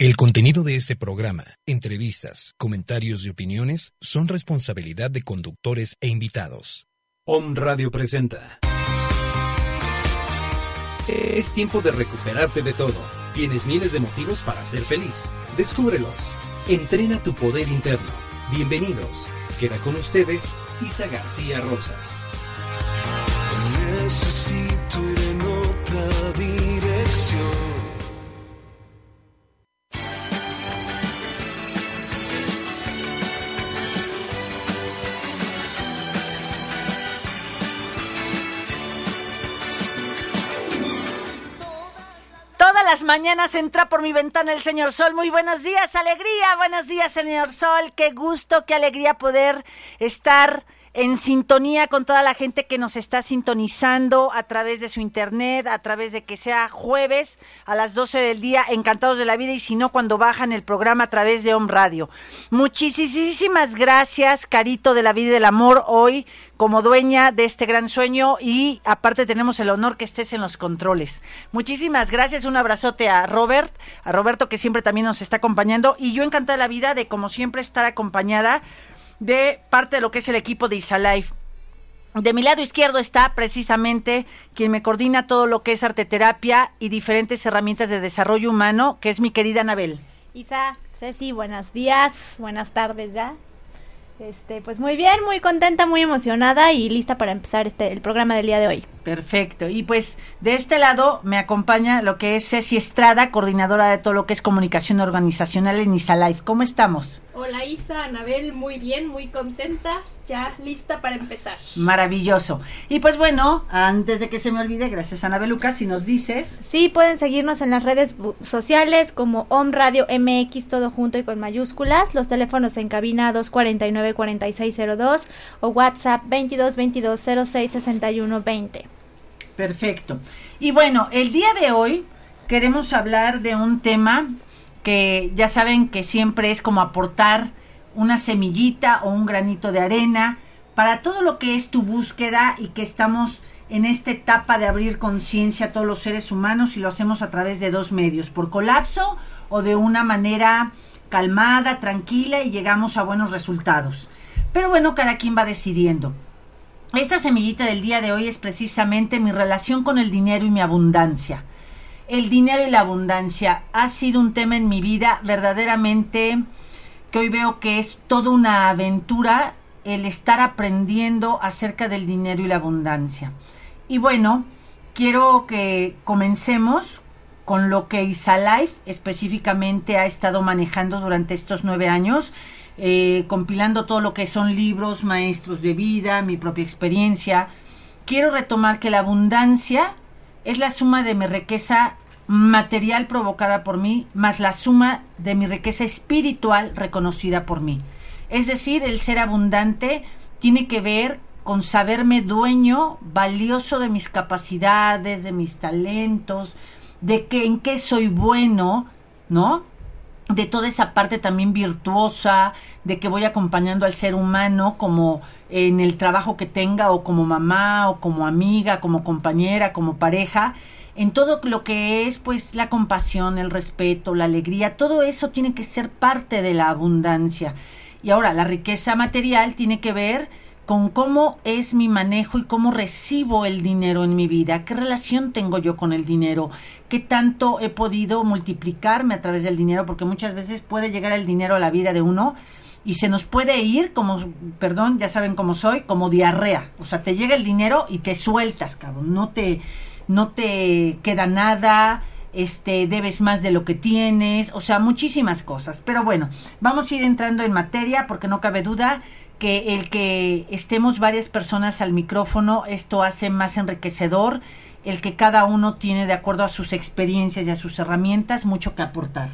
El contenido de este programa, entrevistas, comentarios y opiniones son responsabilidad de conductores e invitados. Om Radio presenta. Es tiempo de recuperarte de todo. Tienes miles de motivos para ser feliz. Descúbrelos. Entrena tu poder interno. Bienvenidos. Queda con ustedes Isa García Rosas. Necesito Todas las mañanas entra por mi ventana el señor Sol. Muy buenos días, alegría. Buenos días, señor Sol. Qué gusto, qué alegría poder estar en sintonía con toda la gente que nos está sintonizando a través de su internet, a través de que sea jueves a las 12 del día, encantados de la vida, y si no, cuando bajan el programa a través de Home Radio. Muchísimas gracias, Carito de la vida y del amor, hoy como dueña de este gran sueño y aparte tenemos el honor que estés en los controles. Muchísimas gracias, un abrazote a Robert, a Roberto que siempre también nos está acompañando y yo encantada de la vida de como siempre estar acompañada de parte de lo que es el equipo de Isalife. De mi lado izquierdo está precisamente quien me coordina todo lo que es arteterapia y diferentes herramientas de desarrollo humano, que es mi querida Anabel. Isa, Ceci, buenos días, buenas tardes ya. Este, pues muy bien, muy contenta, muy emocionada y lista para empezar este el programa del día de hoy. Perfecto. Y pues de este lado me acompaña lo que es Ceci Estrada, coordinadora de todo lo que es comunicación organizacional en Isalife. ¿Cómo estamos? Hola Isa, Anabel, muy bien, muy contenta, ya lista para empezar. Maravilloso. Y pues bueno, antes de que se me olvide, gracias Anabel Lucas, si nos dices. Sí, pueden seguirnos en las redes sociales como Om Radio MX, todo junto y con mayúsculas, los teléfonos en cabina 249-4602 o WhatsApp 22 22 06 61 20. Perfecto. Y bueno, el día de hoy queremos hablar de un tema que ya saben que siempre es como aportar una semillita o un granito de arena para todo lo que es tu búsqueda y que estamos en esta etapa de abrir conciencia a todos los seres humanos y lo hacemos a través de dos medios, por colapso o de una manera calmada, tranquila y llegamos a buenos resultados. Pero bueno, cada quien va decidiendo. Esta semillita del día de hoy es precisamente mi relación con el dinero y mi abundancia el dinero y la abundancia ha sido un tema en mi vida verdaderamente que hoy veo que es toda una aventura el estar aprendiendo acerca del dinero y la abundancia. Y bueno, quiero que comencemos con lo que Isalife específicamente ha estado manejando durante estos nueve años, eh, compilando todo lo que son libros, maestros de vida, mi propia experiencia. Quiero retomar que la abundancia es la suma de mi riqueza material provocada por mí, más la suma de mi riqueza espiritual reconocida por mí. Es decir, el ser abundante tiene que ver con saberme dueño, valioso de mis capacidades, de mis talentos, de que en qué soy bueno, ¿no? De toda esa parte también virtuosa, de que voy acompañando al ser humano como en el trabajo que tenga o como mamá o como amiga, como compañera, como pareja, en todo lo que es pues la compasión, el respeto, la alegría, todo eso tiene que ser parte de la abundancia. Y ahora, la riqueza material tiene que ver con cómo es mi manejo y cómo recibo el dinero en mi vida, qué relación tengo yo con el dinero, qué tanto he podido multiplicarme a través del dinero, porque muchas veces puede llegar el dinero a la vida de uno y se nos puede ir como, perdón, ya saben cómo soy, como diarrea. O sea, te llega el dinero y te sueltas, cabrón. No te, no te queda nada, este, debes más de lo que tienes, o sea, muchísimas cosas. Pero bueno, vamos a ir entrando en materia porque no cabe duda que el que estemos varias personas al micrófono, esto hace más enriquecedor el que cada uno tiene de acuerdo a sus experiencias y a sus herramientas mucho que aportar.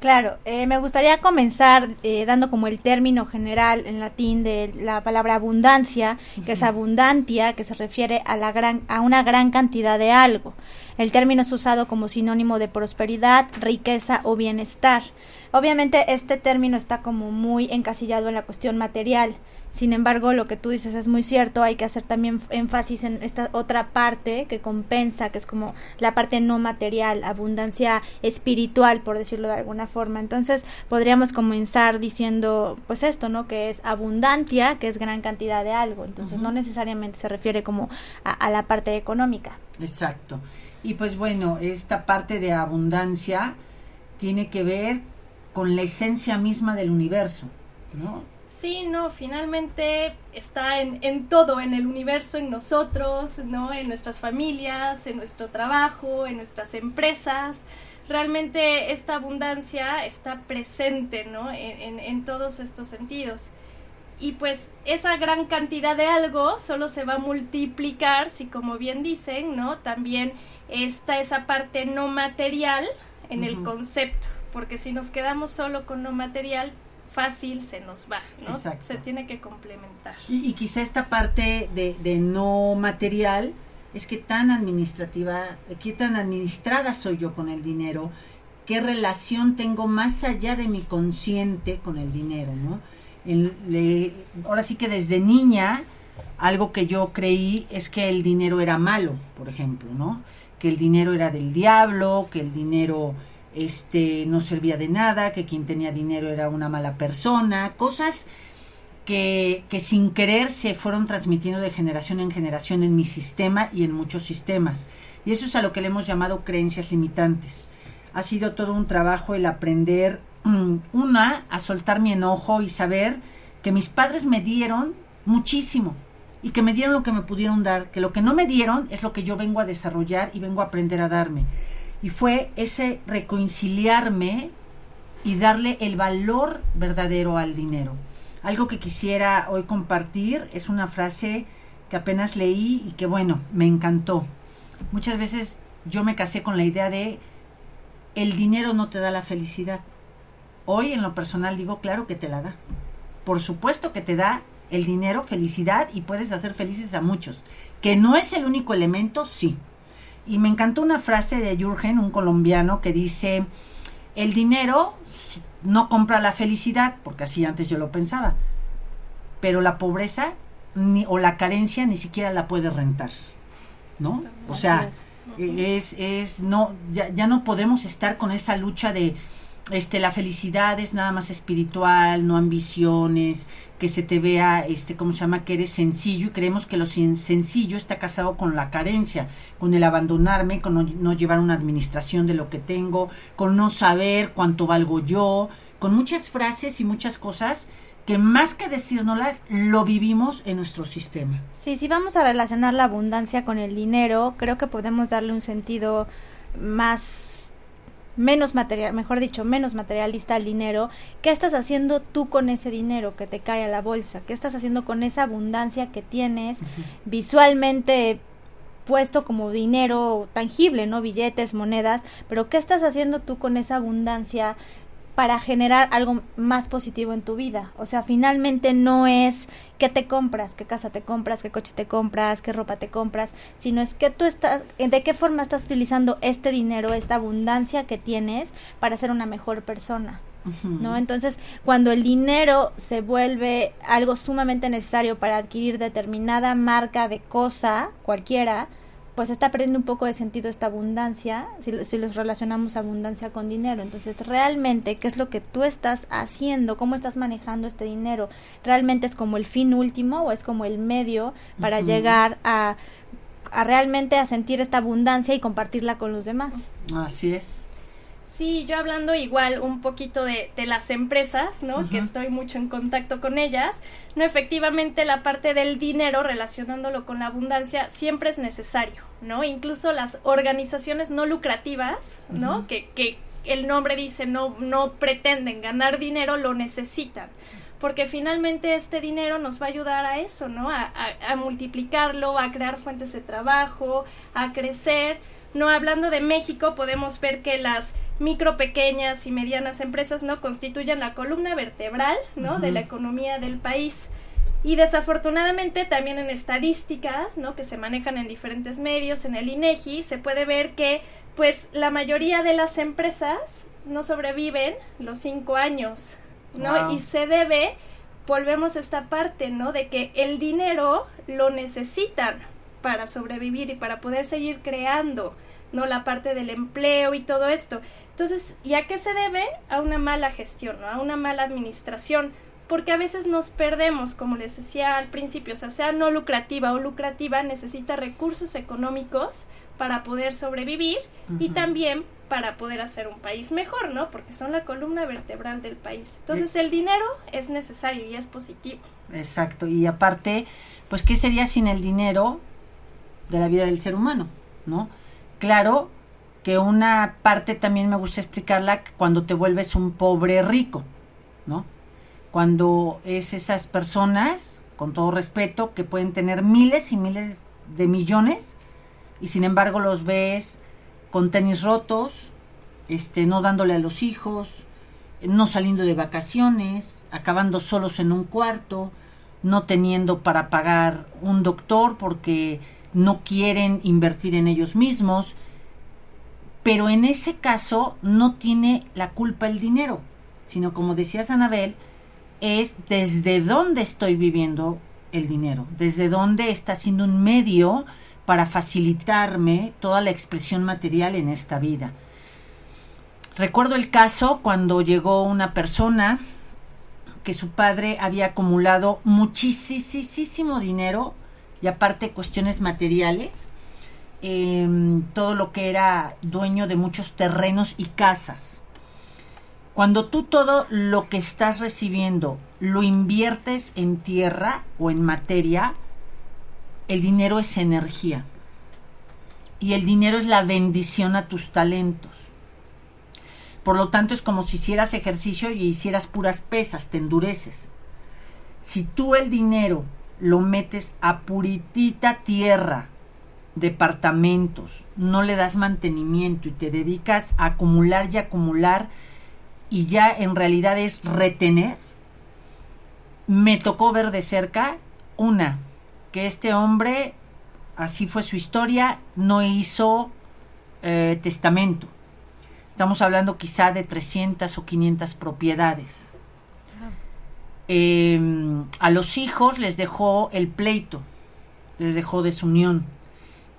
Claro, eh, me gustaría comenzar eh, dando como el término general en latín de la palabra abundancia, que es abundantia, que se refiere a, la gran, a una gran cantidad de algo. El término es usado como sinónimo de prosperidad, riqueza o bienestar. Obviamente este término está como muy encasillado en la cuestión material, Sin embargo, lo que tú dices es muy cierto, hay que hacer también énfasis en esta otra parte que compensa, que es como la parte no material, abundancia espiritual, por decirlo de alguna forma. Entonces, podríamos comenzar diciendo, pues esto, ¿no? Que es abundancia, que es gran cantidad de algo. Entonces, no necesariamente se refiere como a, a la parte económica. Exacto. Y pues bueno, esta parte de abundancia tiene que ver con la esencia misma del universo, ¿no? Sí, no, finalmente está en, en, todo, en el universo, en nosotros, ¿no? En nuestras familias, en nuestro trabajo, en nuestras empresas. Realmente esta abundancia está presente, ¿no? En, en, en todos estos sentidos. Y pues esa gran cantidad de algo solo se va a multiplicar si, como bien dicen, ¿no? También está esa parte no material en uh -huh. el concepto, porque si nos quedamos solo con no material, fácil se nos va, ¿no? Exacto. Se tiene que complementar. Y, y quizá esta parte de, de, no material es que tan administrativa, qué tan administrada soy yo con el dinero, qué relación tengo más allá de mi consciente con el dinero, ¿no? El, le, ahora sí que desde niña, algo que yo creí es que el dinero era malo, por ejemplo, ¿no? Que el dinero era del diablo, que el dinero este no servía de nada, que quien tenía dinero era una mala persona, cosas que, que, sin querer se fueron transmitiendo de generación en generación en mi sistema y en muchos sistemas. Y eso es a lo que le hemos llamado creencias limitantes. Ha sido todo un trabajo el aprender, um, una, a soltar mi enojo y saber que mis padres me dieron muchísimo y que me dieron lo que me pudieron dar, que lo que no me dieron es lo que yo vengo a desarrollar y vengo a aprender a darme y fue ese reconciliarme y darle el valor verdadero al dinero. Algo que quisiera hoy compartir es una frase que apenas leí y que bueno, me encantó. Muchas veces yo me casé con la idea de el dinero no te da la felicidad. Hoy en lo personal digo, claro que te la da. Por supuesto que te da el dinero felicidad y puedes hacer felices a muchos. Que no es el único elemento, sí, y me encantó una frase de Jürgen, un colombiano, que dice, el dinero no compra la felicidad, porque así antes yo lo pensaba, pero la pobreza ni, o la carencia ni siquiera la puede rentar, ¿no? O sea, es, es, no, ya, ya no podemos estar con esa lucha de, este la felicidad es nada más espiritual, no ambiciones, que se te vea este cómo se llama que eres sencillo y creemos que lo sencillo está casado con la carencia, con el abandonarme, con no, no llevar una administración de lo que tengo, con no saber cuánto valgo yo, con muchas frases y muchas cosas que más que decírnoslas, lo vivimos en nuestro sistema. Sí, si vamos a relacionar la abundancia con el dinero, creo que podemos darle un sentido más menos material, mejor dicho, menos materialista al dinero, ¿qué estás haciendo tú con ese dinero que te cae a la bolsa? ¿Qué estás haciendo con esa abundancia que tienes uh -huh. visualmente puesto como dinero tangible, ¿no? Billetes, monedas, pero ¿qué estás haciendo tú con esa abundancia para generar algo más positivo en tu vida. O sea, finalmente no es qué te compras, qué casa te compras, qué coche te compras, qué ropa te compras, sino es que tú estás, de qué forma estás utilizando este dinero, esta abundancia que tienes para ser una mejor persona. ¿No? Entonces, cuando el dinero se vuelve algo sumamente necesario para adquirir determinada marca de cosa, cualquiera, pues está perdiendo un poco de sentido esta abundancia, si, si los relacionamos abundancia con dinero. Entonces, realmente, ¿qué es lo que tú estás haciendo? ¿Cómo estás manejando este dinero? ¿Realmente es como el fin último o es como el medio para uh -huh. llegar a, a realmente a sentir esta abundancia y compartirla con los demás? Así es. Sí, yo hablando igual un poquito de, de las empresas, ¿no? Uh -huh. Que estoy mucho en contacto con ellas. No, efectivamente la parte del dinero relacionándolo con la abundancia siempre es necesario, ¿no? Incluso las organizaciones no lucrativas, ¿no? Uh -huh. que, que el nombre dice no, no pretenden ganar dinero, lo necesitan porque finalmente este dinero nos va a ayudar a eso, ¿no? A, a, a multiplicarlo, a crear fuentes de trabajo, a crecer no hablando de México, podemos ver que las micro, pequeñas y medianas empresas no constituyen la columna vertebral, ¿no? Uh -huh. de la economía del país. Y desafortunadamente también en estadísticas, ¿no? que se manejan en diferentes medios, en el INEGI, se puede ver que pues la mayoría de las empresas no sobreviven los cinco años, ¿no? Wow. Y se debe volvemos a esta parte, ¿no? De que el dinero lo necesitan para sobrevivir y para poder seguir creando, ¿no? La parte del empleo y todo esto. Entonces, ¿y a qué se debe? A una mala gestión, ¿no? A una mala administración porque a veces nos perdemos, como les decía al principio, o sea, sea no lucrativa o lucrativa, necesita recursos económicos para poder sobrevivir y también para poder hacer un país mejor, ¿no? Porque son la columna vertebral del país. Entonces el dinero es necesario y es positivo. Exacto, y aparte, pues, ¿qué sería sin el dinero de la vida del ser humano, ¿no? Claro que una parte también me gusta explicarla cuando te vuelves un pobre rico, ¿no? cuando es esas personas, con todo respeto, que pueden tener miles y miles de millones y sin embargo los ves con tenis rotos, este, no dándole a los hijos, no saliendo de vacaciones, acabando solos en un cuarto, no teniendo para pagar un doctor porque no quieren invertir en ellos mismos, pero en ese caso no tiene la culpa el dinero, sino como decías Anabel, es desde dónde estoy viviendo el dinero, desde dónde está siendo un medio para facilitarme toda la expresión material en esta vida. Recuerdo el caso cuando llegó una persona que su padre había acumulado muchísimo dinero y aparte cuestiones materiales, em, todo lo que era dueño de muchos terrenos y casas cuando tú todo lo que estás recibiendo lo inviertes en tierra o en materia, el dinero es energía. Y el dinero es la bendición a tus talentos. Por lo tanto, es como si hicieras ejercicio y hicieras puras pesas, te endureces. Si tú el dinero lo metes a puritita tierra, departamentos, no le das mantenimiento y te dedicas a acumular y acumular, y ya en realidad es retener, me tocó ver de cerca una, que este hombre, así fue su historia, no hizo eh, testamento. Estamos hablando quizá de 300 o 500 propiedades. Em, a los hijos les dejó el pleito, les dejó desunión.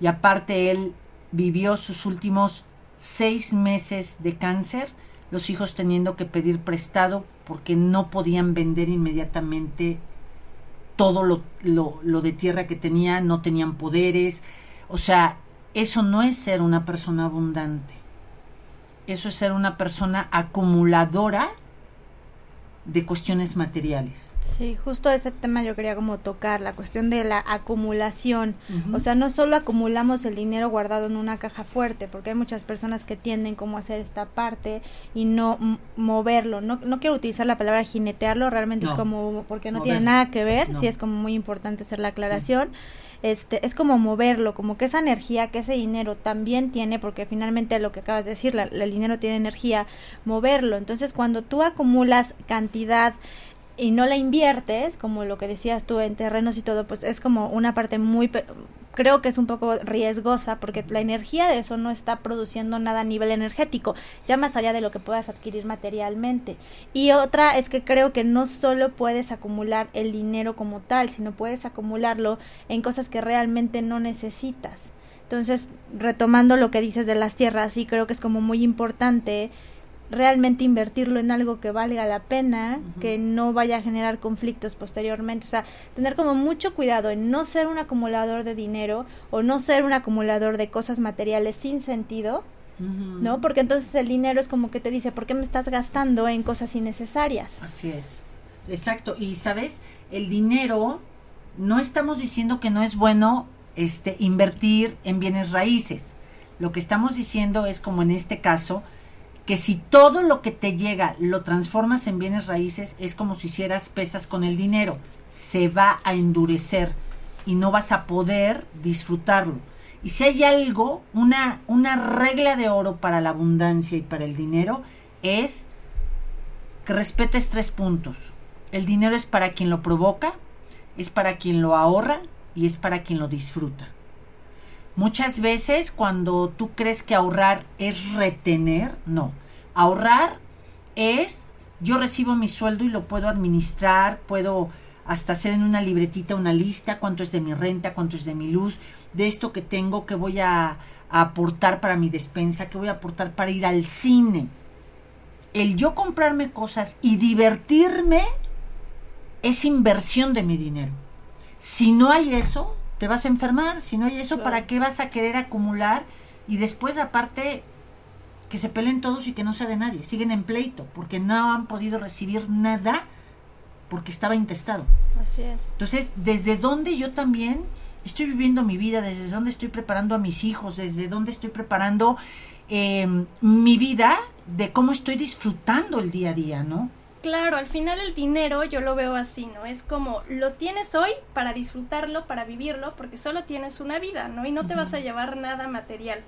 Y aparte él vivió sus últimos seis meses de cáncer los hijos teniendo que pedir prestado porque no podían vender inmediatamente todo lo, lo, de tierra que tenían, no tenían poderes. O sea, eso no es ser una persona abundante. Eso es ser una persona acumuladora de cuestiones materiales. Sí, justo ese tema yo quería como tocar, la cuestión de la acumulación. O sea, no solo acumulamos el dinero guardado en una caja fuerte, porque hay muchas personas que tienden como a hacer esta parte y no moverlo. No, no quiero utilizar la palabra jinetearlo, realmente es como, porque no tiene nada que ver, sí es como muy importante hacer la aclaración este, es como moverlo, como que esa energía, que ese dinero también tiene, porque finalmente lo que acabas de decir, el dinero tiene energía, moverlo. Entonces, cuando tú acumulas cantidad y no la inviertes, como lo que decías tú en terrenos y todo, pues es como una parte muy creo que es un poco riesgosa porque la energía de eso no está produciendo nada a nivel energético, ya más allá de lo que puedas adquirir materialmente. Y otra es que creo que no solo puedes acumular el dinero como tal, sino puedes acumularlo en cosas que realmente no necesitas. Entonces, retomando lo que dices de las tierras, sí creo que es como muy importante realmente invertirlo en algo que valga la pena, que no vaya a generar conflictos posteriormente. O sea, tener como mucho cuidado en no ser un acumulador de dinero o no ser un acumulador de cosas materiales sin sentido, ¿no? Porque entonces el dinero es como que te dice, ¿por qué me estás gastando en cosas innecesarias? Así es. Exacto. Y sabes, el dinero, no estamos diciendo que no es bueno este invertir en bienes raíces. Lo que estamos diciendo es como en este caso, que si todo lo que te llega lo transformas en bienes raíces, es como si hicieras pesas con el dinero. Se va a endurecer y no vas a poder disfrutarlo. Y si hay algo, una, una regla de oro para la abundancia y para el dinero, es que respetes tres puntos. El dinero es para quien lo provoca, es para quien lo ahorra y es para quien lo disfruta. Muchas veces cuando tú crees que ahorrar es retener, no. Ahorrar es yo recibo mi sueldo y lo puedo administrar, puedo hasta hacer en una libretita una lista, cuánto es de mi renta, cuánto es de mi luz, de esto que tengo, que voy a, a aportar para mi despensa, que voy a aportar para ir al cine. El yo comprarme cosas y divertirme es inversión de mi dinero. Si no hay eso, te vas a enfermar. Si no hay eso, ¿para qué vas a querer acumular? Y después, aparte, que se peleen todos y que no sea de nadie. Siguen en pleito porque no han podido recibir nada porque estaba intestado. Así es. Entonces, ¿desde dónde yo también estoy viviendo mi vida? ¿Desde dónde estoy preparando a mis hijos? ¿Desde dónde estoy preparando eh, mi vida? De cómo estoy disfrutando el día a día, ¿no? Claro, al final el dinero yo lo veo así, ¿no? Es como lo tienes hoy para disfrutarlo, para vivirlo, porque solo tienes una vida, ¿no? Y no te vas a llevar nada material.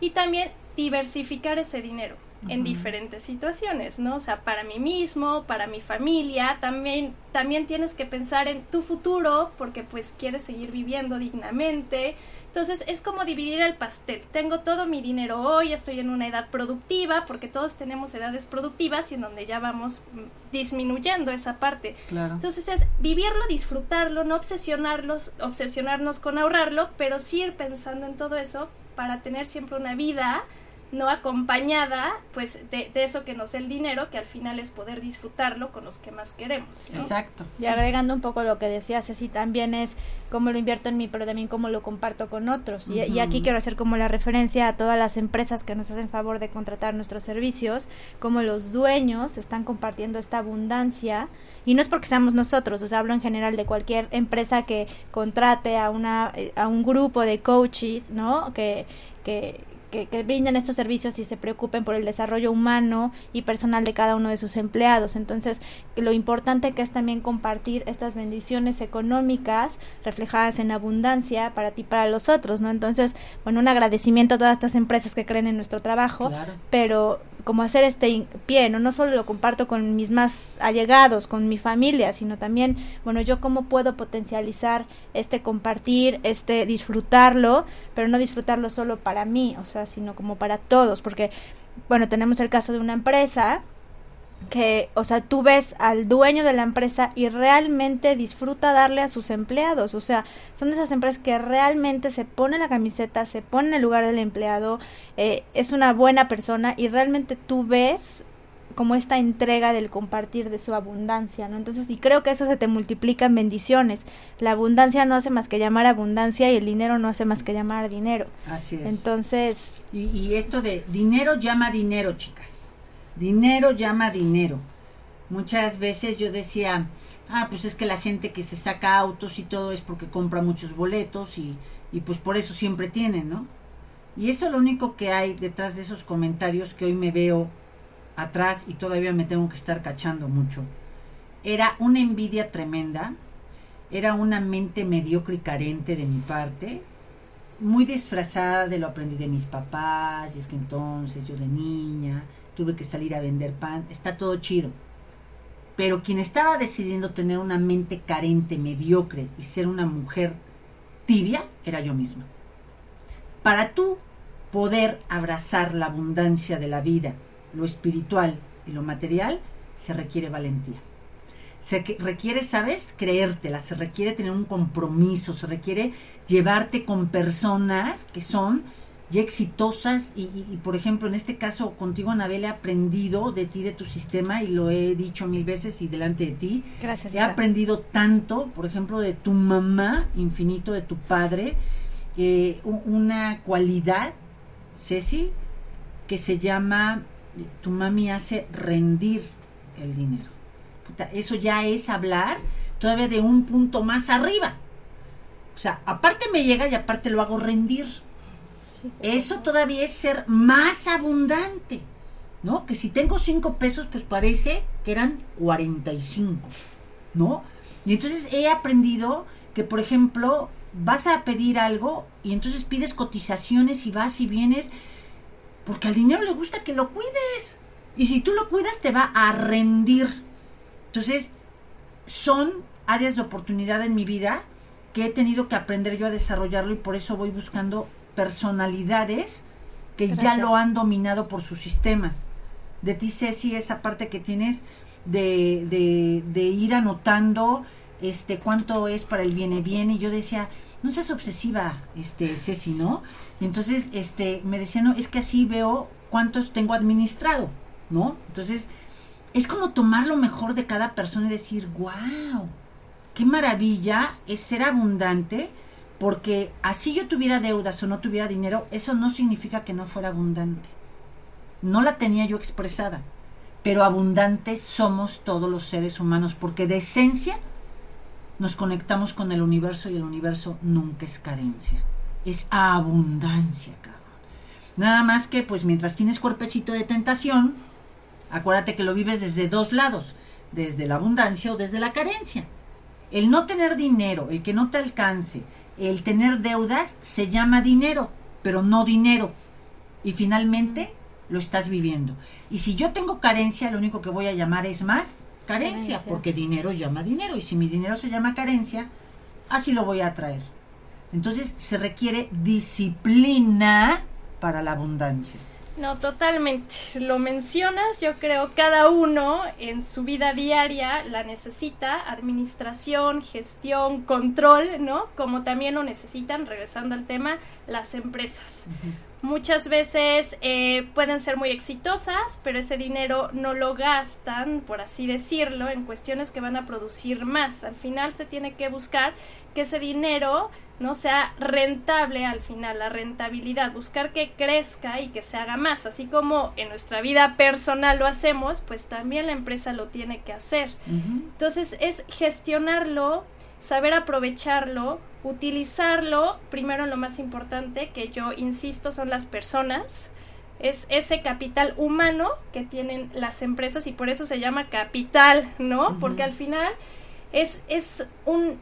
Y también diversificar ese dinero en diferentes situaciones, ¿no? O sea, para mí mismo, para mi familia, también, también tienes que pensar en tu futuro, porque pues quieres seguir viviendo dignamente. Entonces es como dividir el pastel. Tengo todo mi dinero hoy, estoy en una edad productiva, porque todos tenemos edades productivas y en donde ya vamos mm, disminuyendo esa parte. Claro. Entonces es vivirlo, disfrutarlo, no obsesionarlos, obsesionarnos con ahorrarlo, pero sí ir pensando en todo eso para tener siempre una vida no acompañada pues de, de eso que nos da el dinero que al final es poder disfrutarlo con los que más queremos ¿no? Exacto. Y agregando un poco lo que decía Ceci, también es cómo lo invierto en mí, pero también cómo lo comparto con otros. Y, y aquí quiero hacer como la referencia a todas las empresas que nos hacen favor de contratar nuestros servicios, como los dueños están compartiendo esta abundancia. Y no es porque seamos nosotros, o sea, hablo en general de cualquier empresa que contrate a, una, eh, a un grupo de coaches, ¿no? Que, que, que, que brinden estos servicios y se preocupen por el desarrollo humano y personal de cada uno de sus empleados. Entonces, lo importante que es también compartir estas bendiciones económicas reflejadas en abundancia para ti y para los otros, ¿no? Entonces, bueno, un agradecimiento a todas estas empresas que creen en nuestro trabajo, Claro. pero como hacer este pie, ¿no? No solo lo comparto con mis más allegados, con mi familia, sino también, bueno, yo cómo puedo potencializar este compartir, este disfrutarlo, pero no disfrutarlo solo para mí, o sea, sino como para todos, porque, bueno, tenemos el caso de una empresa que, o sea, tú ves al dueño de la empresa y realmente disfruta darle a sus empleados, o sea, son de esas empresas que realmente se pone la camiseta, se pone en el lugar del empleado, eh, es una buena persona y realmente tú ves como esta entrega del compartir de su abundancia, ¿no? Entonces, y creo que eso se te multiplica en bendiciones. La abundancia no hace más que llamar abundancia y el dinero no hace más que llamar dinero. Así es. Entonces, Y, y esto de dinero llama dinero, chicas. Dinero llama dinero. Muchas veces yo decía, ah, pues es que la gente que se saca autos y todo es porque compra muchos boletos y, y pues por eso siempre tienen, ¿no? Y eso es lo único que hay detrás de esos comentarios que hoy me veo atrás y todavía me tengo que estar cachando mucho. Era una envidia tremenda, era una mente mediocre y carente de mi parte, muy disfrazada de lo aprendí de mis papás, y es que entonces yo de niña tuve que salir a vender pan, está todo chido. Pero quien estaba decidiendo tener una mente carente, mediocre y ser una mujer tibia, era yo misma. Para tú poder abrazar la abundancia de la vida, lo espiritual y lo material, se requiere valentía. Se requiere, ¿sabes? Creértela, se requiere tener un compromiso, se requiere llevarte con personas que son ya exitosas y, y- y, por ejemplo en este caso contigo Anabel he aprendido de ti, de tu sistema y lo he dicho mil veces y delante de ti. gracias. He Isa. aprendido tanto, por ejemplo, de tu mamá, infinito, de tu padre, eh, una cualidad, Ceci, que se llama, tu mami hace rendir el dinero. Puta, eso ya es hablar todavía de un punto más arriba. O sea, aparte me llega y aparte lo hago rendir. Sí. Eso todavía es ser más abundante, ¿no? Que si tengo cinco pesos, pues parece que eran 45, ¿no? Y entonces he aprendido que, por ejemplo, vas a pedir algo y entonces pides cotizaciones y vas y vienes, porque al dinero le gusta que lo cuides. Y si tú lo cuidas, te va a rendir. Entonces, son áreas de oportunidad en mi vida que he tenido que aprender yo a desarrollarlo y por eso voy buscando personalidades que ya lo han dominado por sus sistemas. De ti, Ceci, esa parte que tienes de, de, de ir anotando este cuánto es para el viene viene. Y yo decía no seas obsesiva este Ceci no entonces este me decía no es que así veo cuánto tengo administrado no entonces es como tomar lo mejor de cada persona y decir wow qué maravilla es ser abundante porque así yo tuviera deudas o no tuviera dinero eso no significa que no fuera abundante no la tenía yo expresada pero abundantes somos todos los seres humanos porque de esencia nos conectamos con el universo y el universo nunca es carencia, es abundancia, cabrón. Nada más que, pues mientras tienes cuerpecito de tentación, acuérdate que lo vives desde dos lados, desde la abundancia o desde la carencia. El no tener dinero, el que no te alcance, el tener deudas, se llama dinero, pero no dinero. Y finalmente lo estás viviendo. Y si yo tengo carencia, lo único que voy a llamar es más carencia, Carencia. porque dinero llama dinero y si mi dinero se llama carencia, así lo voy a atraer. Entonces se requiere disciplina para la abundancia. No, totalmente. Lo mencionas, yo creo cada uno en su vida diaria la necesita, administración, gestión, control, ¿no? Como también lo necesitan, regresando al tema, las empresas. Muchas veces eh, pueden ser muy exitosas, pero ese dinero no lo gastan, por así decirlo, en cuestiones que van a producir más. Al final se tiene que buscar que ese dinero no sea rentable al final, la rentabilidad, buscar que crezca y que se haga más, así como en nuestra vida personal lo hacemos, pues también la empresa lo tiene que hacer. Entonces es gestionarlo, saber aprovecharlo, utilizarlo, primero lo más importante, que yo insisto, son las personas, es ese capital humano que tienen las empresas y por eso se llama capital, ¿no? Porque al final es, es un...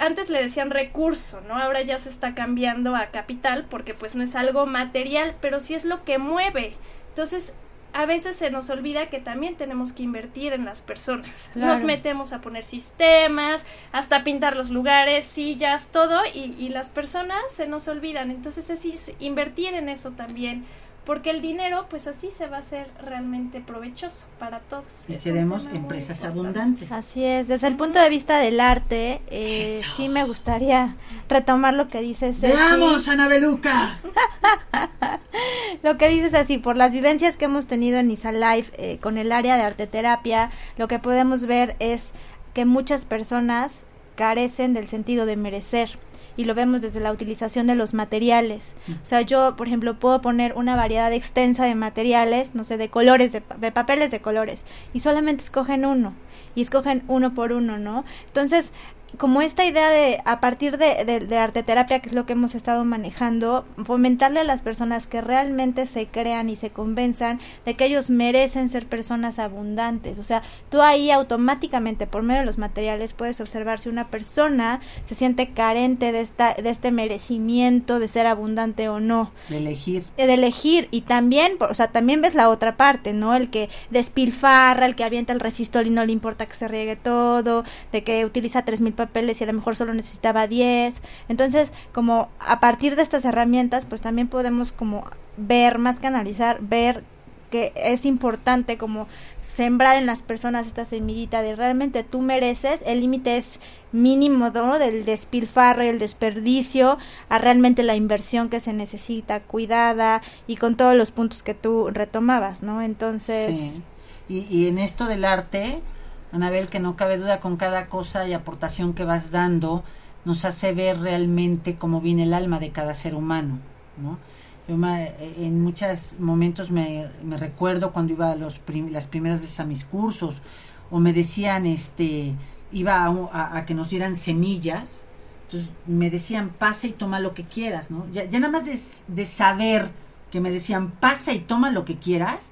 Antes le decían recurso, ¿no? Ahora ya se está cambiando a capital porque pues no es algo material, pero sí es lo que mueve. Entonces, a veces se nos olvida que también tenemos que invertir en las personas. Claro. Nos metemos a poner sistemas, hasta pintar los lugares, sillas, todo, y, y las personas se nos olvidan. Entonces es invertir en eso también, porque el dinero, pues así se va a hacer realmente provechoso para todos. Y Es seremos empresas abundantes. Así es, desde el punto de vista del arte, eh, sí me gustaría retomar lo que dices. ¡Veamos, Ana Beluca! Lo que dices así, por las vivencias que hemos tenido en Isa Life eh, con el área de arteterapia, lo que podemos ver es que muchas personas carecen del sentido de merecer y lo vemos desde la utilización de los materiales. O sea, yo, por ejemplo, puedo poner una variedad extensa de materiales, no sé, de colores, de, de papeles de colores, y solamente escogen uno, y escogen uno por uno, ¿no? Entonces, como esta idea de, a partir de, de, de arteterapia, que es lo que hemos estado manejando, fomentarle a las personas que realmente se crean y se convenzan de que ellos merecen ser personas abundantes. O sea, tú ahí automáticamente, por medio de los materiales, puedes observar si una persona se siente carente de, esta, de este merecimiento de ser abundante o no De elegir. de elegir y también, o sea, también ves la otra parte, ¿no? El que despilfarra, el que avienta el resistor y no le importa que se riegue todo, de que utiliza tres mil papeles y a lo mejor solo necesitaba 10. Entonces, como a partir de estas herramientas, pues también podemos como ver, más que analizar, ver que es importante como sembrar en las personas esta semillita de realmente tú mereces, el límite es mínimo ¿no? del despilfarro y el desperdicio a realmente la inversión que se necesita, cuidada y con todos los puntos que tú retomabas, ¿no? Entonces. Y, y en esto del arte, Anabel, que no cabe duda con cada cosa y aportación que vas dando, nos hace ver realmente cómo viene el alma de cada ser humano, ¿no? Yo me- en muchos momentos me, recuerdo cuando iba los las primeras veces a mis cursos o me decían, este, iba a, que nos dieran semillas, entonces me decían, pasa y toma lo que quieras, ¿no? Ya, ya nada más de saber que me decían, pasa y toma lo que quieras,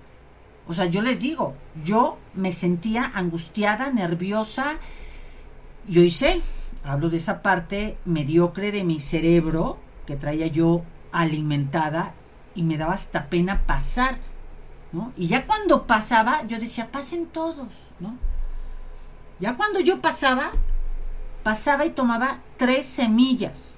o sea, yo les digo, yo me sentía angustiada, nerviosa, y hoy sé, hablo de esa parte mediocre de mi cerebro que traía yo alimentada y me daba hasta pena pasar, ¿no? Y ya cuando pasaba, yo decía, pasen todos, ¿no? Ya cuando yo pasaba, pasaba y tomaba tres semillas.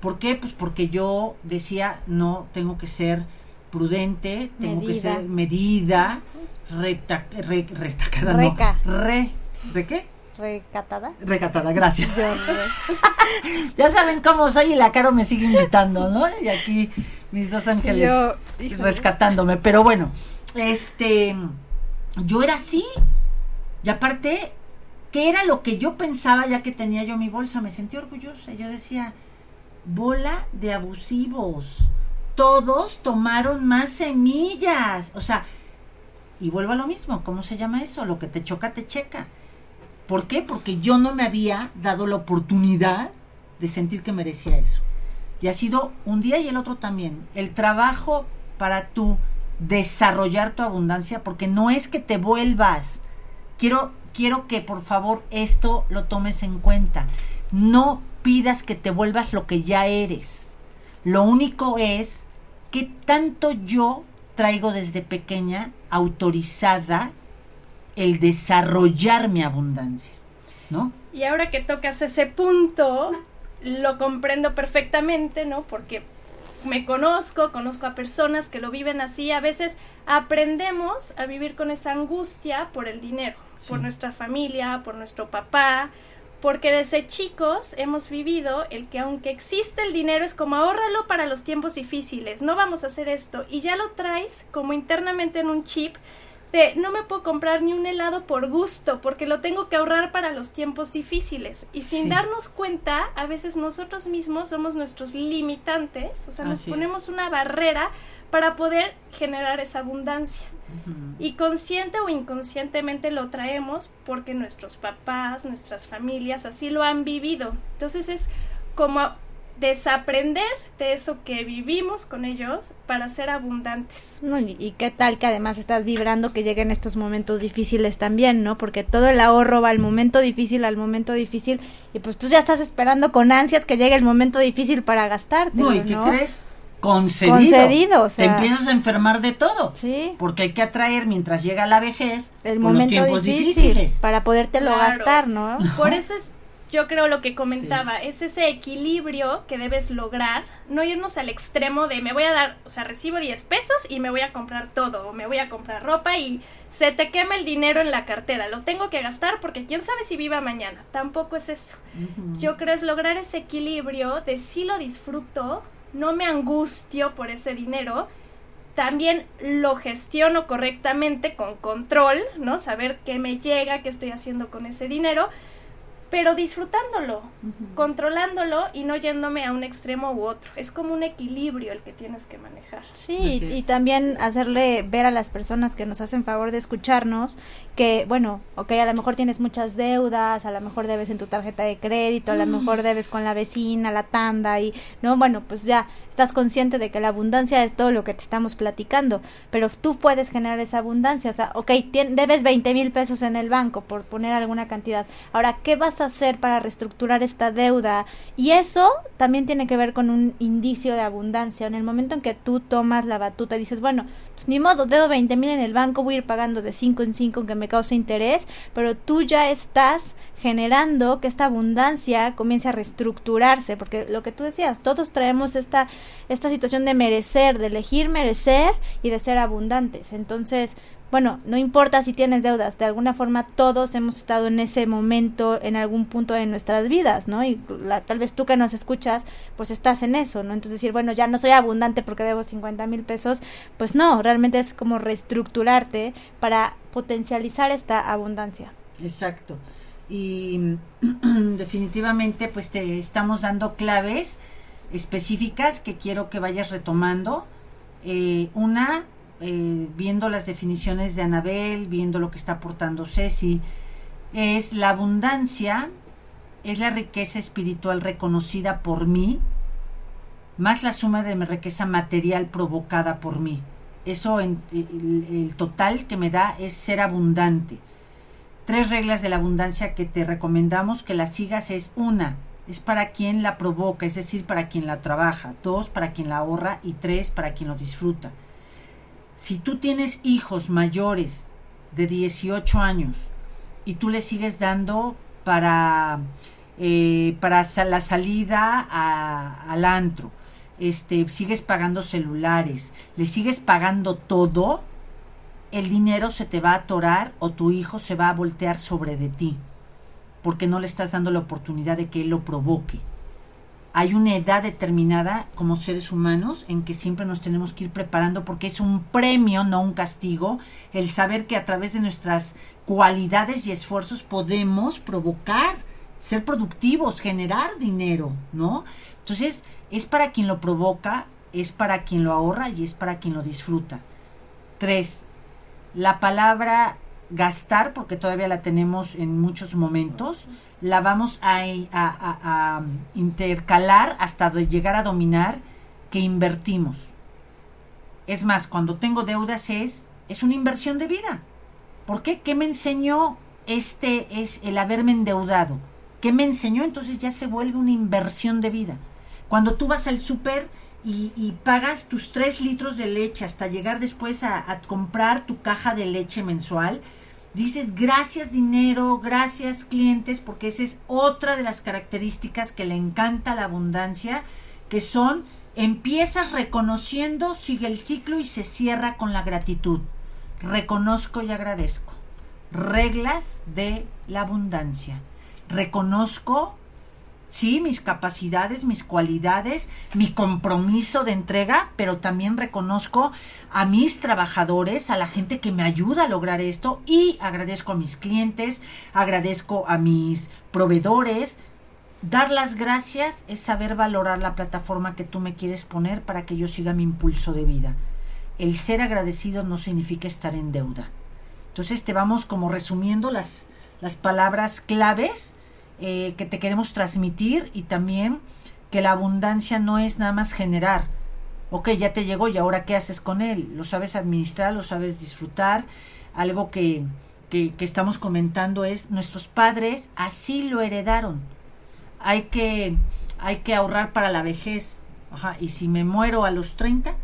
¿Por qué? Pues porque yo decía, no, tengo que ser prudente, tengo que ser medida, reta- re- retacada, no, Reca. re, ¿re qué? Recatada. Recatada, gracias. Yo re- Ya saben cómo soy y la Caro me sigue invitando, ¿no? Y aquí mis dos ángeles Yo, rescatándome. Pero bueno, este, yo era así. Y aparte, ¿qué era lo que yo pensaba ya que tenía yo mi bolsa? Me sentí orgullosa. Yo decía, bola de abusivos. Todos tomaron más semillas. O sea, y vuelvo a lo mismo, ¿cómo se llama eso? Lo que te choca, te checa. ¿Por qué? Porque yo no me había dado la oportunidad de sentir que merecía eso. Y ha sido un día y el otro también. El trabajo para tú desarrollar tu abundancia, porque no es que te vuelvas. Quiero, quiero que por favor esto lo tomes en cuenta. No pidas que te vuelvas lo que ya eres. Lo único es que tanto yo traigo desde pequeña autorizada el desarrollar mi abundancia, ¿no? Y ahora que tocas ese punto, lo comprendo perfectamente, ¿no? Porque me conozco, conozco a personas que lo viven así. A veces aprendemos a vivir con esa angustia por el dinero, por nuestra familia, por nuestro papá, porque desde chicos hemos vivido el que aunque existe el dinero es como ahórralo para los tiempos difíciles, no vamos a hacer esto y ya lo traes como internamente en un chip de no me puedo comprar ni un helado por gusto porque lo tengo que ahorrar para los tiempos difíciles y sin Sí. darnos cuenta a veces nosotros mismos somos nuestros limitantes, o sea, nos es. ponemos una barrera para poder generar esa abundancia. Y consciente o inconscientemente lo traemos porque nuestros papás, nuestras familias así lo han vivido. Entonces es como desaprender de eso que vivimos con ellos para ser abundantes. No, y, y qué tal que además estás vibrando que lleguen estos momentos difíciles también, ¿no? Porque todo el ahorro va al momento difícil, al momento difícil, y pues tú ya estás esperando con ansias que llegue el momento difícil para gastarte. No, ¿y qué crees? Concedido. Concedido, o sea. Te empiezas a enfermar de todo. Sí, Porque hay que atraer mientras llega la vejez el con momento los tiempos difícil difíciles. para podértelo Claro. gastar, ¿no? Por eso es, yo creo lo que comentaba, es ese equilibrio que debes lograr, no irnos al extremo de me voy a dar, o sea, recibo 10 pesos y me voy a comprar todo, o me voy a comprar ropa y se te quema el dinero en la cartera, lo tengo que gastar porque quién sabe si viva mañana, tampoco es eso. Yo creo es lograr ese equilibrio de si lo disfruto, no me angustio por ese dinero, también lo gestiono correctamente con control, ¿no? Saber qué me llega, qué estoy haciendo con ese dinero, pero disfrutándolo, controlándolo y no yéndome a un extremo u otro. Es como un equilibrio el que tienes que manejar. Sí, y, también hacerle ver a las personas que nos hacen favor de escucharnos que, bueno, ok, a lo mejor tienes muchas deudas, a lo mejor debes en tu tarjeta de crédito, a lo mejor debes con la vecina, la tanda y, no, bueno, pues ya estás consciente de que la abundancia es todo lo que te estamos platicando, pero tú puedes generar esa abundancia, o sea, ok, tien- debes 20 mil pesos en el banco por poner alguna cantidad, ahora, ¿qué vas a hacer para reestructurar esta deuda? Y eso también tiene que ver con un indicio de abundancia, en el momento en que tú tomas la batuta y dices, bueno, pues ni modo, debo 20 mil en el banco, voy a ir pagando de 5 en 5 aunque me cause interés, pero tú ya estás generando que esta abundancia comience a reestructurarse, porque lo que tú decías, todos traemos esta, esta situación de merecer, de elegir merecer y de ser abundantes. Entonces, bueno, no importa si tienes deudas, de alguna forma todos hemos estado en ese momento, en algún punto de nuestras vidas, ¿no? Y la- tal vez tú que nos escuchas, pues estás en eso, ¿no? Entonces decir, bueno, ya no soy abundante porque debo 50 mil pesos, pues no, realmente es como reestructurarte para potencializar esta abundancia. Exacto. Y definitivamente pues te estamos dando claves específicas que quiero que vayas retomando. Eh, una, eh, viendo las definiciones de Anabel, viendo lo que está aportando Ceci, es la abundancia, es la riqueza espiritual reconocida por mí, más la suma de mi riqueza material provocada por mí. Eso, en, el, el total que me da es ser abundante tres reglas de la abundancia que te recomendamos que las sigas es una, es para quien la provoca, es decir, para quien la trabaja, dos, para quien la ahorra y tres, para quien lo disfruta. Si tú tienes hijos mayores de 18 años y tú les sigues dando para, eh, para la salida a- al antro, este, sigues pagando celulares, le sigues pagando todo, el dinero se te va a atorar o tu hijo se va a voltear sobre de ti, porque no le estás dando la oportunidad de que él lo provoque. Hay una edad determinada como seres humanos en que siempre nos tenemos que ir preparando porque es un premio, no un castigo, el saber que a través de nuestras cualidades y esfuerzos podemos provocar, ser productivos, generar dinero, ¿no? Entonces, es para quien lo provoca, es para quien lo ahorra y es para quien lo disfruta. Tres, la palabra gastar, porque todavía la tenemos en muchos momentos, la vamos a, intercalar hasta llegar a dominar que invertimos. Es más, cuando tengo deudas es, es una inversión de vida. ¿Por qué? ¿Qué me enseñó este es el haberme endeudado? ¿Qué me enseñó? Entonces ya se vuelve una inversión de vida. Cuando tú vas al súper y, pagas tus tres litros de leche hasta llegar después a, comprar tu caja de leche mensual, dices gracias dinero, gracias clientes, porque esa es otra de las características que le encanta la abundancia, que son empiezas reconociendo, sigue el ciclo y se cierra con la gratitud. Reconozco y agradezco. Reglas de la abundancia. Reconozco sí, mis capacidades, mis cualidades, mi compromiso de entrega, pero también reconozco a mis trabajadores, a la gente que me ayuda a lograr esto y agradezco a mis clientes, agradezco a mis proveedores. Dar las gracias es saber valorar la plataforma que tú me quieres poner para que yo siga mi impulso de vida. El ser agradecido no significa estar en deuda. Entonces te vamos como resumiendo las, las palabras claves eh, que te queremos transmitir y también que la abundancia no es nada más generar. Ok, ya te llegó y ahora qué haces con él? ¿Lo sabes administrar? ¿Lo sabes disfrutar? Algo que, que, estamos comentando es nuestros padres así lo heredaron. Hay que, hay que ahorrar para la vejez. Ajá, y si me muero a los 30,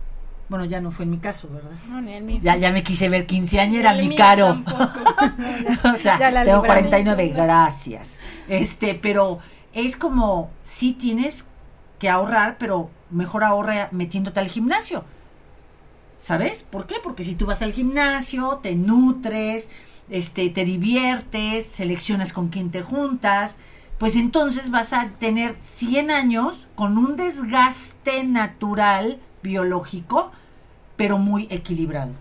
bueno, ya no fue en mi caso, ¿verdad? No, ni en mi. Ya, ya me quise ver era mi caro. o sea, tengo 49, gracias. Este, pero es como, sí tienes que ahorrar, pero mejor ahorra metiéndote al gimnasio. ¿Sabes? ¿Por qué? Porque si tú vas al gimnasio, te nutres, este, te diviertes, seleccionas con quién te juntas, pues entonces vas a tener 100 años con un desgaste natural biológico pero muy equilibrado.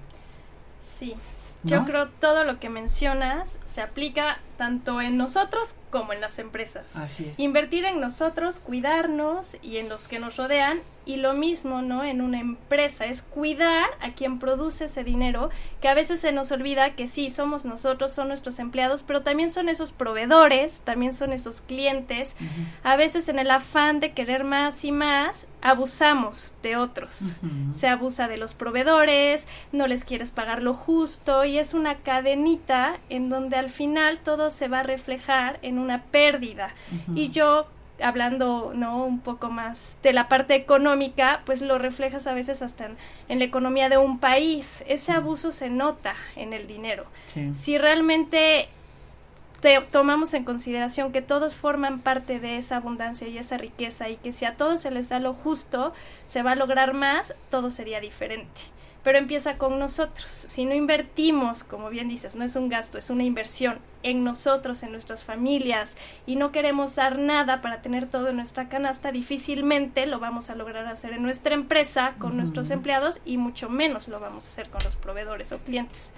Sí, yo creo todo lo que mencionas se aplica tanto en nosotros como en las empresas. Así es. Invertir en nosotros, cuidarnos y en los que nos rodean y lo mismo, ¿no? En una empresa es cuidar a quien produce ese dinero, que a veces se nos olvida que sí, somos nosotros, son nuestros empleados, pero también son esos proveedores, también son esos clientes. A veces en el afán de querer más y más, abusamos de otros. Se abusa de los proveedores, no les quieres pagar lo justo y es una cadenita en donde al final todo se va a reflejar en una pérdida. Y yo hablando no un poco más de la parte económica, pues lo reflejas a veces hasta en, la economía de un país. Ese abuso se nota en el dinero. Si realmente te, tomamos en consideración que todos forman parte de esa abundancia y esa riqueza y que si a todos se les da lo justo, se va a lograr más, todo sería diferente pero empieza con nosotros. Si no invertimos, como bien dices, no es un gasto, es una inversión en nosotros, en nuestras familias, y no queremos dar nada para tener todo en nuestra canasta, difícilmente lo vamos a lograr hacer en nuestra empresa, con nuestros empleados, y mucho menos lo vamos a hacer con los proveedores o clientes.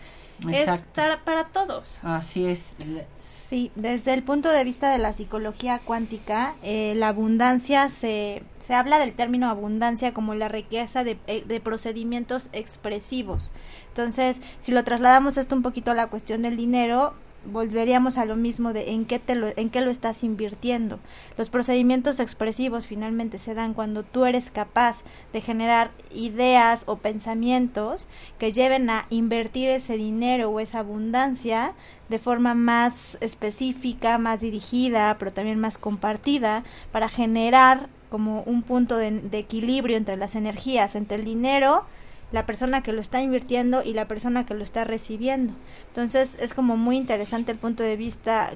Es para todos. Así es. Sí, desde el punto de vista de la psicología cuántica, eh, la abundancia se, se habla del término abundancia como la riqueza de, eh, de procedimientos expresivos. Entonces, si lo trasladamos esto un poquito a la cuestión del dinero, volveríamos a lo mismo de en qué te lo, en qué lo estás invirtiendo. Los procedimientos expresivos finalmente se dan cuando tú eres capaz de generar ideas o pensamientos que lleven a invertir ese dinero o esa abundancia de forma más específica, más dirigida, pero también más compartida para generar como un punto de, de equilibrio entre las energías, entre el dinero la persona que lo está invirtiendo y la persona que lo está recibiendo. Entonces es como muy interesante el punto de vista,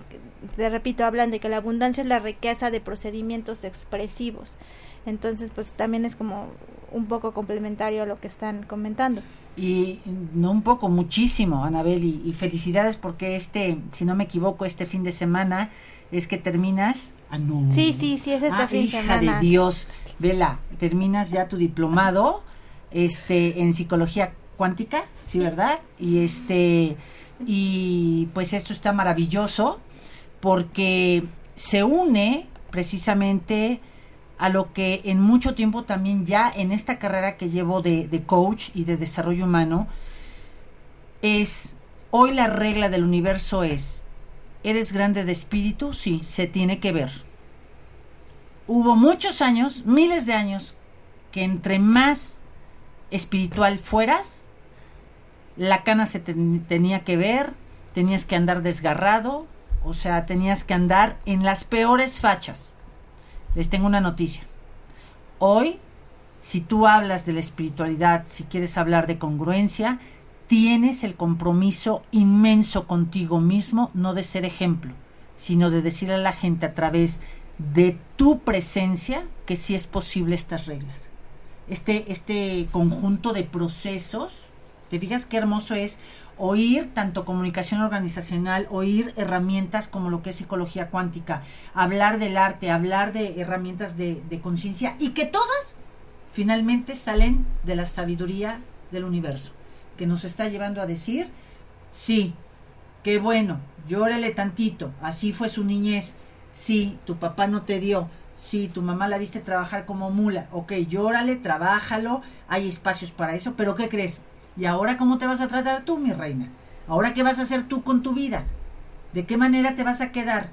te repito, hablan de que la abundancia es la riqueza de procedimientos expresivos. Entonces, pues también es como un poco complementario a lo que están comentando. Y no un poco, muchísimo, Anabel, y, y felicidades porque este, si no me equivoco, este fin de semana es que terminas. Ah, no. Sí, sí, sí, es este Ah, fin de hija semana. de Dios, Vela, terminas ya tu diplomado este en psicología cuántica, sí, ¿verdad? Y este y pues esto está maravilloso porque se une precisamente a lo que en mucho tiempo también ya en esta carrera que llevo de, de coach y de desarrollo humano es hoy la regla del universo es ¿eres grande de espíritu? Sí, se tiene que ver. Hubo muchos años, miles de años, que entre más espiritual fueras, la cana se ten- tenía que ver, tenías que andar desgarrado, o sea, tenías que andar en las peores fachas. Les tengo una noticia. Hoy, si tú hablas de la espiritualidad, si quieres hablar de congruencia, tienes el compromiso inmenso contigo mismo, no de ser ejemplo, sino de decirle a la gente a través de tu presencia que sí es posible estas reglas. Este, este conjunto de procesos, te fijas qué hermoso es oír tanto comunicación organizacional, oír herramientas como lo que es psicología cuántica, hablar del arte, hablar de herramientas de, de conciencia y que todas finalmente salen de la sabiduría del universo, que nos está llevando a decir, sí, qué bueno, llórele tantito, así fue su niñez, sí, tu papá no te dio, sí, tu mamá la viste trabajar como mula, ok, llórale, trabájalo, hay espacios para eso, pero ¿qué crees? ¿Y ahora cómo te vas a tratar tú, mi reina? ¿Ahora qué vas a hacer tú con tu vida? ¿De qué manera te vas a quedar?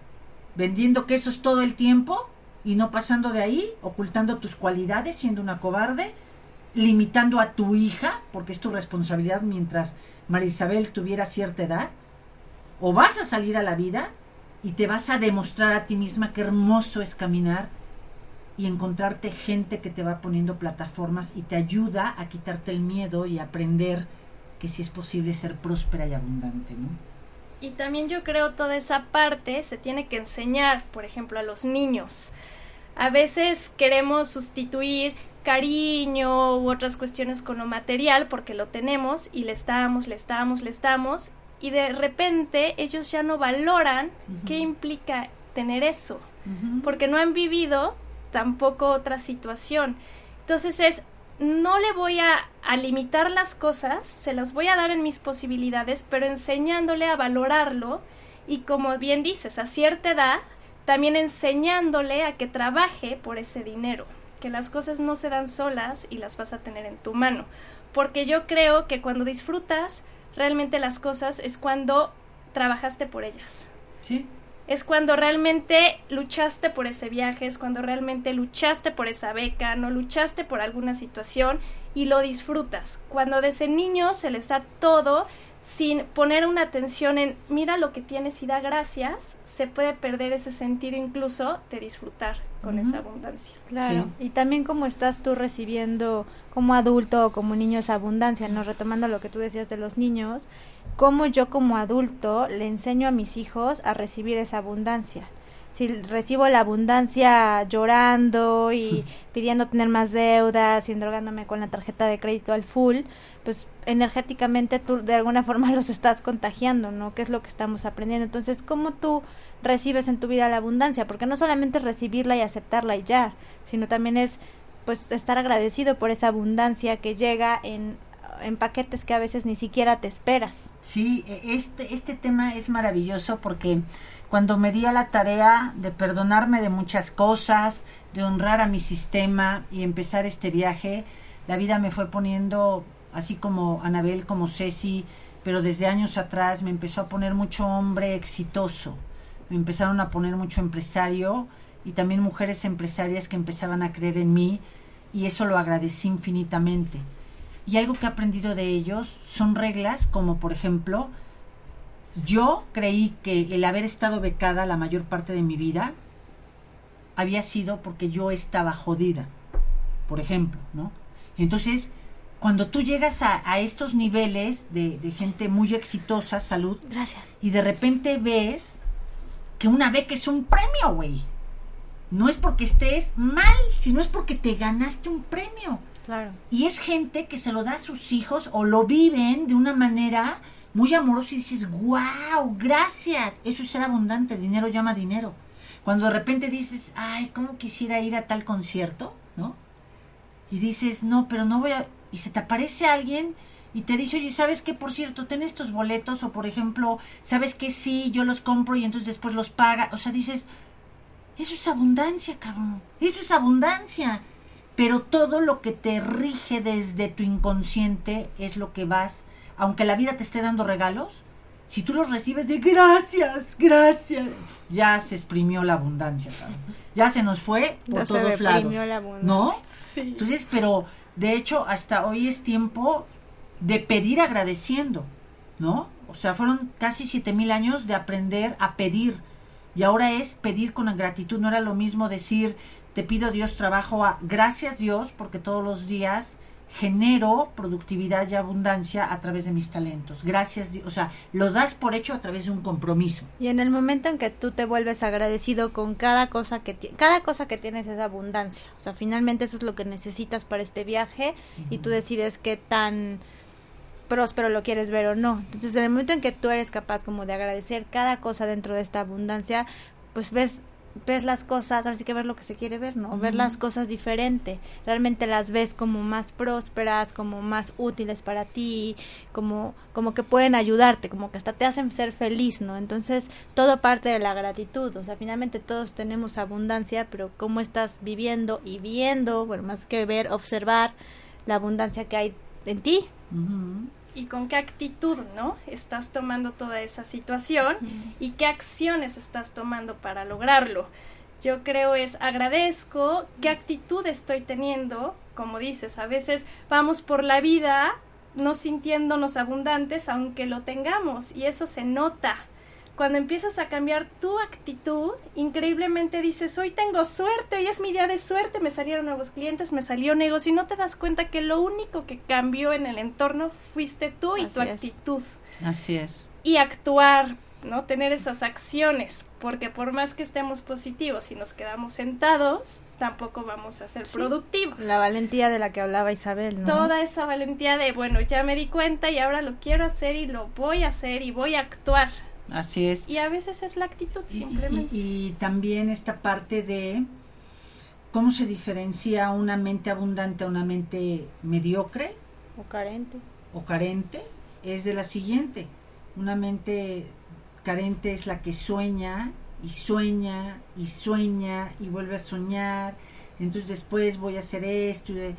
¿Vendiendo quesos todo el tiempo y no pasando de ahí? ¿Ocultando tus cualidades, siendo una cobarde? ¿Limitando a tu hija, porque es tu responsabilidad mientras Marisabel tuviera cierta edad? ¿O vas a salir a la vida y te vas a demostrar a ti misma qué hermoso es caminar y encontrarte gente que te va poniendo plataformas y te ayuda a quitarte el miedo y aprender que sí es posible ser próspera y abundante, ¿no? Y también yo creo toda esa parte se tiene que enseñar, por ejemplo, a los niños. A veces queremos sustituir cariño u otras cuestiones con lo material porque lo tenemos y le estamos, le estamos, le estamos y de repente ellos ya no valoran qué implica tener eso porque no han vivido tampoco otra situación. Entonces es, no le voy a, a, limitar las cosas, se las voy a dar en mis posibilidades, pero enseñándole a valorarlo y como bien dices, a cierta edad, también enseñándole a que trabaje por ese dinero, que las cosas no se dan solas y las vas a tener en tu mano. Porque yo creo que cuando disfrutas realmente las cosas es cuando trabajaste por ellas. Sí, es cuando realmente luchaste por ese viaje, es cuando realmente luchaste por esa beca, no luchaste por alguna situación y lo disfrutas. Cuando desde niño se les da todo sin poner una atención en mira lo que tienes y da gracias, se puede perder ese sentido incluso de disfrutar con uh -huh. esa abundancia. Claro, sí. y también cómo estás tú recibiendo como adulto o como niño esa abundancia, ¿no? Retomando lo que tú decías de los niños, cómo yo como adulto le enseño a mis hijos a recibir esa abundancia. Si recibo la abundancia llorando y pidiendo tener más deudas y endrogándome con la tarjeta de crédito al full, pues energéticamente tú de alguna forma los estás contagiando, ¿no? Que es lo que estamos aprendiendo. Entonces, ¿cómo tú recibes en tu vida la abundancia? Porque no solamente es recibirla y aceptarla y ya, sino también es pues estar agradecido por esa abundancia que llega en en paquetes que a veces ni siquiera te esperas. Sí, este, este tema es maravilloso porque cuando me di a la tarea de perdonarme de muchas cosas, de honrar a mi sistema y empezar este viaje, la vida me fue poniendo, así como Anabel, como Ceci, pero desde años atrás me empezó a poner mucho hombre exitoso, me empezaron a poner mucho empresario y también mujeres empresarias que empezaban a creer en mí y eso lo agradecí infinitamente. Y algo que he aprendido de ellos son reglas como, por ejemplo, yo creí que el haber estado becada la mayor parte de mi vida había sido porque yo estaba jodida, por ejemplo, ¿no? Entonces, cuando tú llegas a, a estos niveles de, de, gente muy exitosa, salud, Gracias. y de repente ves que una beca es un premio, güey, no es porque estés mal, sino es porque te ganaste un premio. Claro. Y es gente que se lo da a sus hijos o lo viven de una manera muy amorosa y dices, wow, gracias. Eso es ser abundante, dinero llama dinero. Cuando de repente dices, ay, ¿cómo quisiera ir a tal concierto? ¿No? Y dices, no, pero no voy a... Y se te aparece alguien y te dice, oye, ¿sabes qué? Por cierto, ten estos boletos o por ejemplo, ¿sabes qué? Sí, yo los compro y entonces después los paga. O sea, dices, eso es abundancia, cabrón. Eso es abundancia. Pero todo lo que te rige desde tu inconsciente es lo que vas, aunque la vida te esté dando regalos, si tú los recibes de gracias, gracias, ya se exprimió la abundancia, cabrón. Ya se nos fue por Ya se todos lados. reprimió la abundancia. ¿No? Sí. Entonces, pero de hecho, hasta hoy es tiempo de pedir agradeciendo, ¿no? O sea, fueron casi siete mil años de aprender a pedir. Y ahora es pedir con gratitud. No era lo mismo decir, te pido Dios trabajo a gracias Dios, porque todos los días genero productividad y abundancia a través de mis talentos. Gracias, o sea, lo das por hecho a través de un compromiso. Y en el momento en que tú te vuelves agradecido con cada cosa que cada cosa que tienes es abundancia. O sea, finalmente eso es lo que necesitas para este viaje y tú decides qué tan próspero lo quieres ver o no. Entonces, en el momento en que tú eres capaz como de agradecer cada cosa dentro de esta abundancia, pues ves ves las cosas, ahora sí que ver lo que se quiere ver, ¿no? Ver las cosas diferente. Realmente las ves como más prósperas, como más útiles para ti, como como que pueden ayudarte, como que hasta te hacen ser feliz, ¿no? Entonces, todo parte de la gratitud, o sea, finalmente todos tenemos abundancia, pero cómo estás viviendo y viendo, bueno, más que ver, observar la abundancia que hay en ti. Y con qué actitud, ¿no? Estás tomando toda esa situación y qué acciones estás tomando para lograrlo. Yo creo es agradezco qué actitud estoy teniendo, como dices, a veces vamos por la vida no sintiéndonos abundantes aunque lo tengamos y eso se nota. Cuando empiezas a cambiar tu actitud, increíblemente dices, hoy tengo suerte, hoy es mi día de suerte, me salieron nuevos clientes, me salió negocio y no te das cuenta que lo único que cambió en el entorno fuiste tú y Así tu es. actitud Así es. y actuar, ¿no? Tener esas acciones, porque por más que estemos positivos y nos quedamos sentados, tampoco vamos a ser Sí. productivos. La valentía de la que hablaba Isabel, ¿no? Toda esa valentía de, bueno, ya me di cuenta y ahora lo quiero hacer y lo voy a hacer y voy a actuar. Así es. Y a veces es la actitud Y- y- simplemente. Y, también esta parte de cómo se diferencia una mente abundante a una mente mediocre O carente. o carente es de la siguiente. Una mente carente es la que sueña y sueña y sueña y vuelve a soñar. Entonces después voy a hacer esto. Y,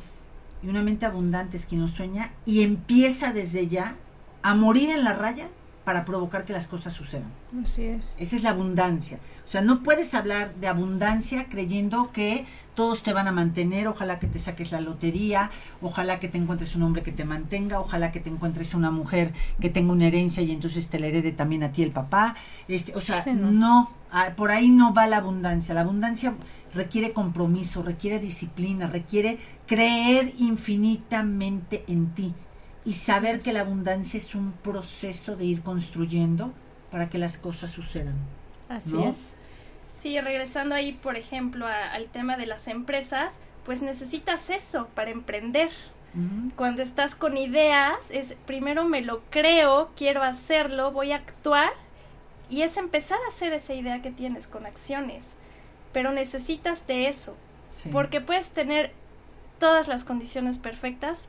y una mente abundante es quien no sueña y empieza desde ya a morir en la raya para provocar que las cosas sucedan. Así es. Esa es la abundancia. O sea, no puedes hablar de abundancia creyendo que todos te van a mantener, ojalá que te saques la lotería, ojalá que te encuentres un hombre que te mantenga, ojalá que te encuentres una mujer que tenga una herencia y entonces te la herede también a ti el papá. Este, o sea, Sí, ¿no? no, ah, por ahí no va la abundancia. La abundancia requiere compromiso, requiere disciplina, requiere creer infinitamente en ti y saber que la abundancia es un proceso de ir construyendo para que las cosas sucedan. Así ¿No? es. Sí, regresando ahí, por ejemplo, a- al tema de las empresas, pues necesitas eso para emprender. Cuando estás con ideas, es primero me lo creo, quiero hacerlo, voy a actuar y es empezar a hacer esa idea que tienes con acciones. Pero necesitas de eso, Sí. porque puedes tener todas las condiciones perfectas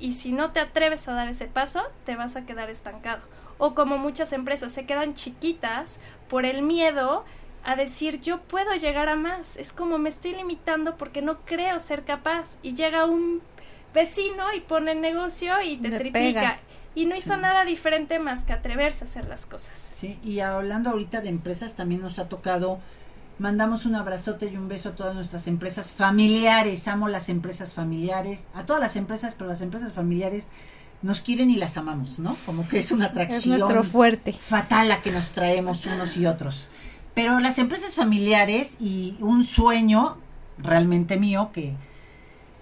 y si no te atreves a dar ese paso, te vas a quedar estancado. O como muchas empresas se quedan chiquitas por el miedo a decir yo puedo llegar a más. Es como me estoy limitando porque no creo ser capaz. Y llega un vecino y pone el negocio y te Le triplica. pega. Y no hizo nada diferente más que atreverse a hacer las cosas. Sí, y hablando ahorita de empresas, también nos ha tocado, mandamos un abrazote y un beso a todas nuestras empresas familiares, amo las empresas familiares, a todas las empresas, pero las empresas familiares nos quieren y las amamos, ¿no? Como que es una Es atracción nuestro fuerte. fatal la que nos traemos unos y otros. Pero las empresas familiares y un sueño realmente mío que,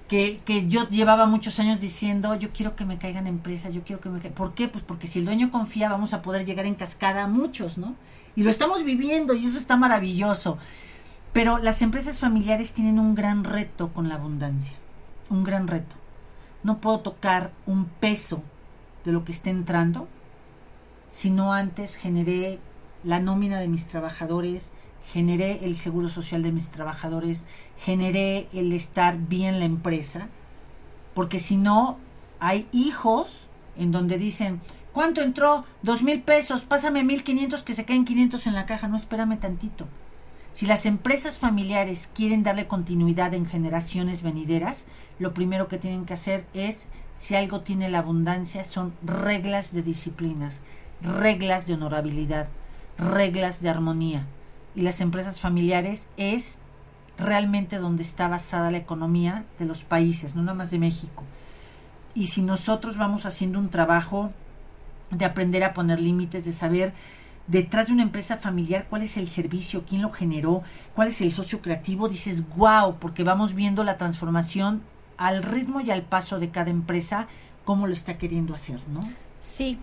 que, que yo llevaba muchos años diciendo, yo quiero que me caigan empresas, yo quiero que me caigan. ¿Por qué? Pues porque si el dueño confía vamos a poder llegar en cascada a muchos, ¿no? Y lo estamos viviendo y eso está maravilloso. Pero las empresas familiares tienen un gran reto con la abundancia, un gran reto. No puedo tocar un peso de lo que está entrando si no antes generé la nómina de mis trabajadores, generé el seguro social de mis trabajadores, generé el estar bien la empresa, porque si no, hay hijos en donde dicen, ¿cuánto entró? Dos mil pesos, pásame mil quinientos que se caen quinientos en la caja, no espérame tantito. Si las empresas familiares quieren darle continuidad en generaciones venideras, lo primero que tienen que hacer es, si algo tiene la abundancia, son reglas de disciplinas, reglas de honorabilidad, reglas de armonía. Y las empresas familiares es realmente donde está basada la economía de los países, no nada más de México. Y si nosotros vamos haciendo un trabajo de aprender a poner límites, de saber detrás de una empresa familiar cuál es el servicio, quién lo generó, cuál es el socio creativo, dices, wow, porque vamos viendo la transformación al ritmo y al paso de cada empresa, cómo lo está queriendo hacer, ¿no? Sí,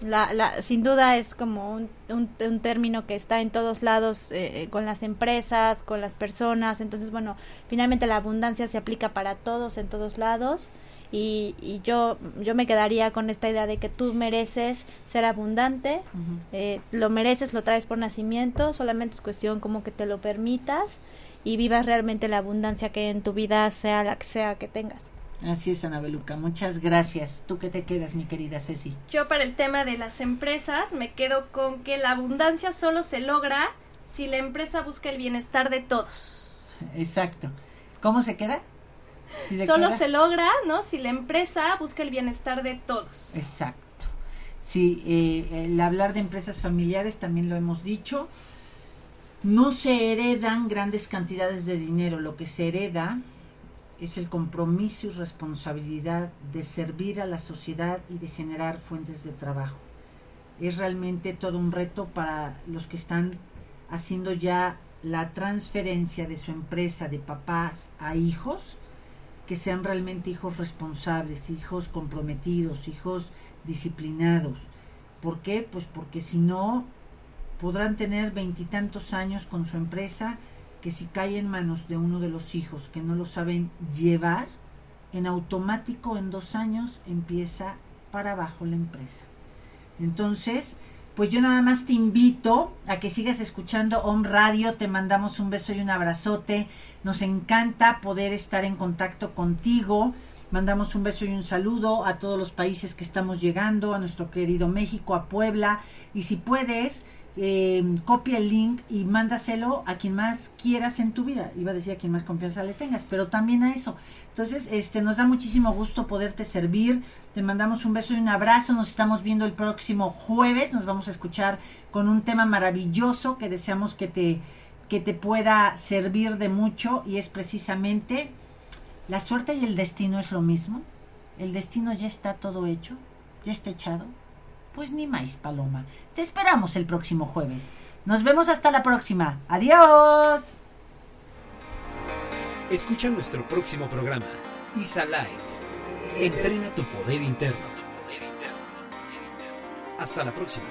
la, la, sin duda es como un, un, término que está en todos lados eh, eh, con las empresas, con las personas. Entonces, bueno, finalmente la abundancia se aplica para todos en todos lados. Y, y yo, yo me quedaría con esta idea de que tú mereces ser abundante, eh, lo mereces, lo traes por nacimiento, solamente es cuestión como que te lo permitas y vivas realmente la abundancia que en tu vida sea la que sea que tengas. Así es, Ana Beluca. Muchas gracias. ¿Tú qué te quedas, mi querida Ceci? Yo para el tema de las empresas me quedo con que la abundancia solo se logra si la empresa busca el bienestar de todos. Exacto. ¿Cómo se queda? Solo se logra, ¿no? Si la empresa busca el bienestar de todos. Exacto. Sí, eh, el hablar de empresas familiares también lo hemos dicho. No se heredan grandes cantidades de dinero, lo que se hereda es el compromiso y responsabilidad de servir a la sociedad y de generar fuentes de trabajo. Es realmente todo un reto para los que están haciendo ya la transferencia de su empresa de papás a hijos, que sean realmente hijos responsables, hijos comprometidos, hijos disciplinados. ¿Por qué? Pues porque si no, podrán tener veintitantos años con su empresa que si cae en manos de uno de los hijos que no lo saben llevar, en automático en dos años empieza para abajo la empresa. Entonces, pues yo nada más te invito a que sigas escuchando Om Radio, te mandamos un beso y un abrazote, nos encanta poder estar en contacto contigo, mandamos un beso y un saludo a todos los países que estamos llegando, a nuestro querido México, a Puebla, y si puedes, eh, copia el link y mándaselo a quien más quieras en tu vida. Iba a decir a quien más confianza le tengas, pero también a eso. Entonces, este, nos da muchísimo gusto poderte servir. Te mandamos un beso y un abrazo. Nos estamos viendo el próximo jueves. Nos vamos a escuchar con un tema maravilloso que deseamos que te, que te pueda servir de mucho y es precisamente la suerte y el destino es lo mismo. El destino ya está todo hecho, ya está echado pues ni más, Paloma. Te esperamos el próximo jueves. Nos vemos hasta la próxima. Adiós. Escucha nuestro próximo programa, Isa Live. Entrena tu poder interno. Hasta la próxima.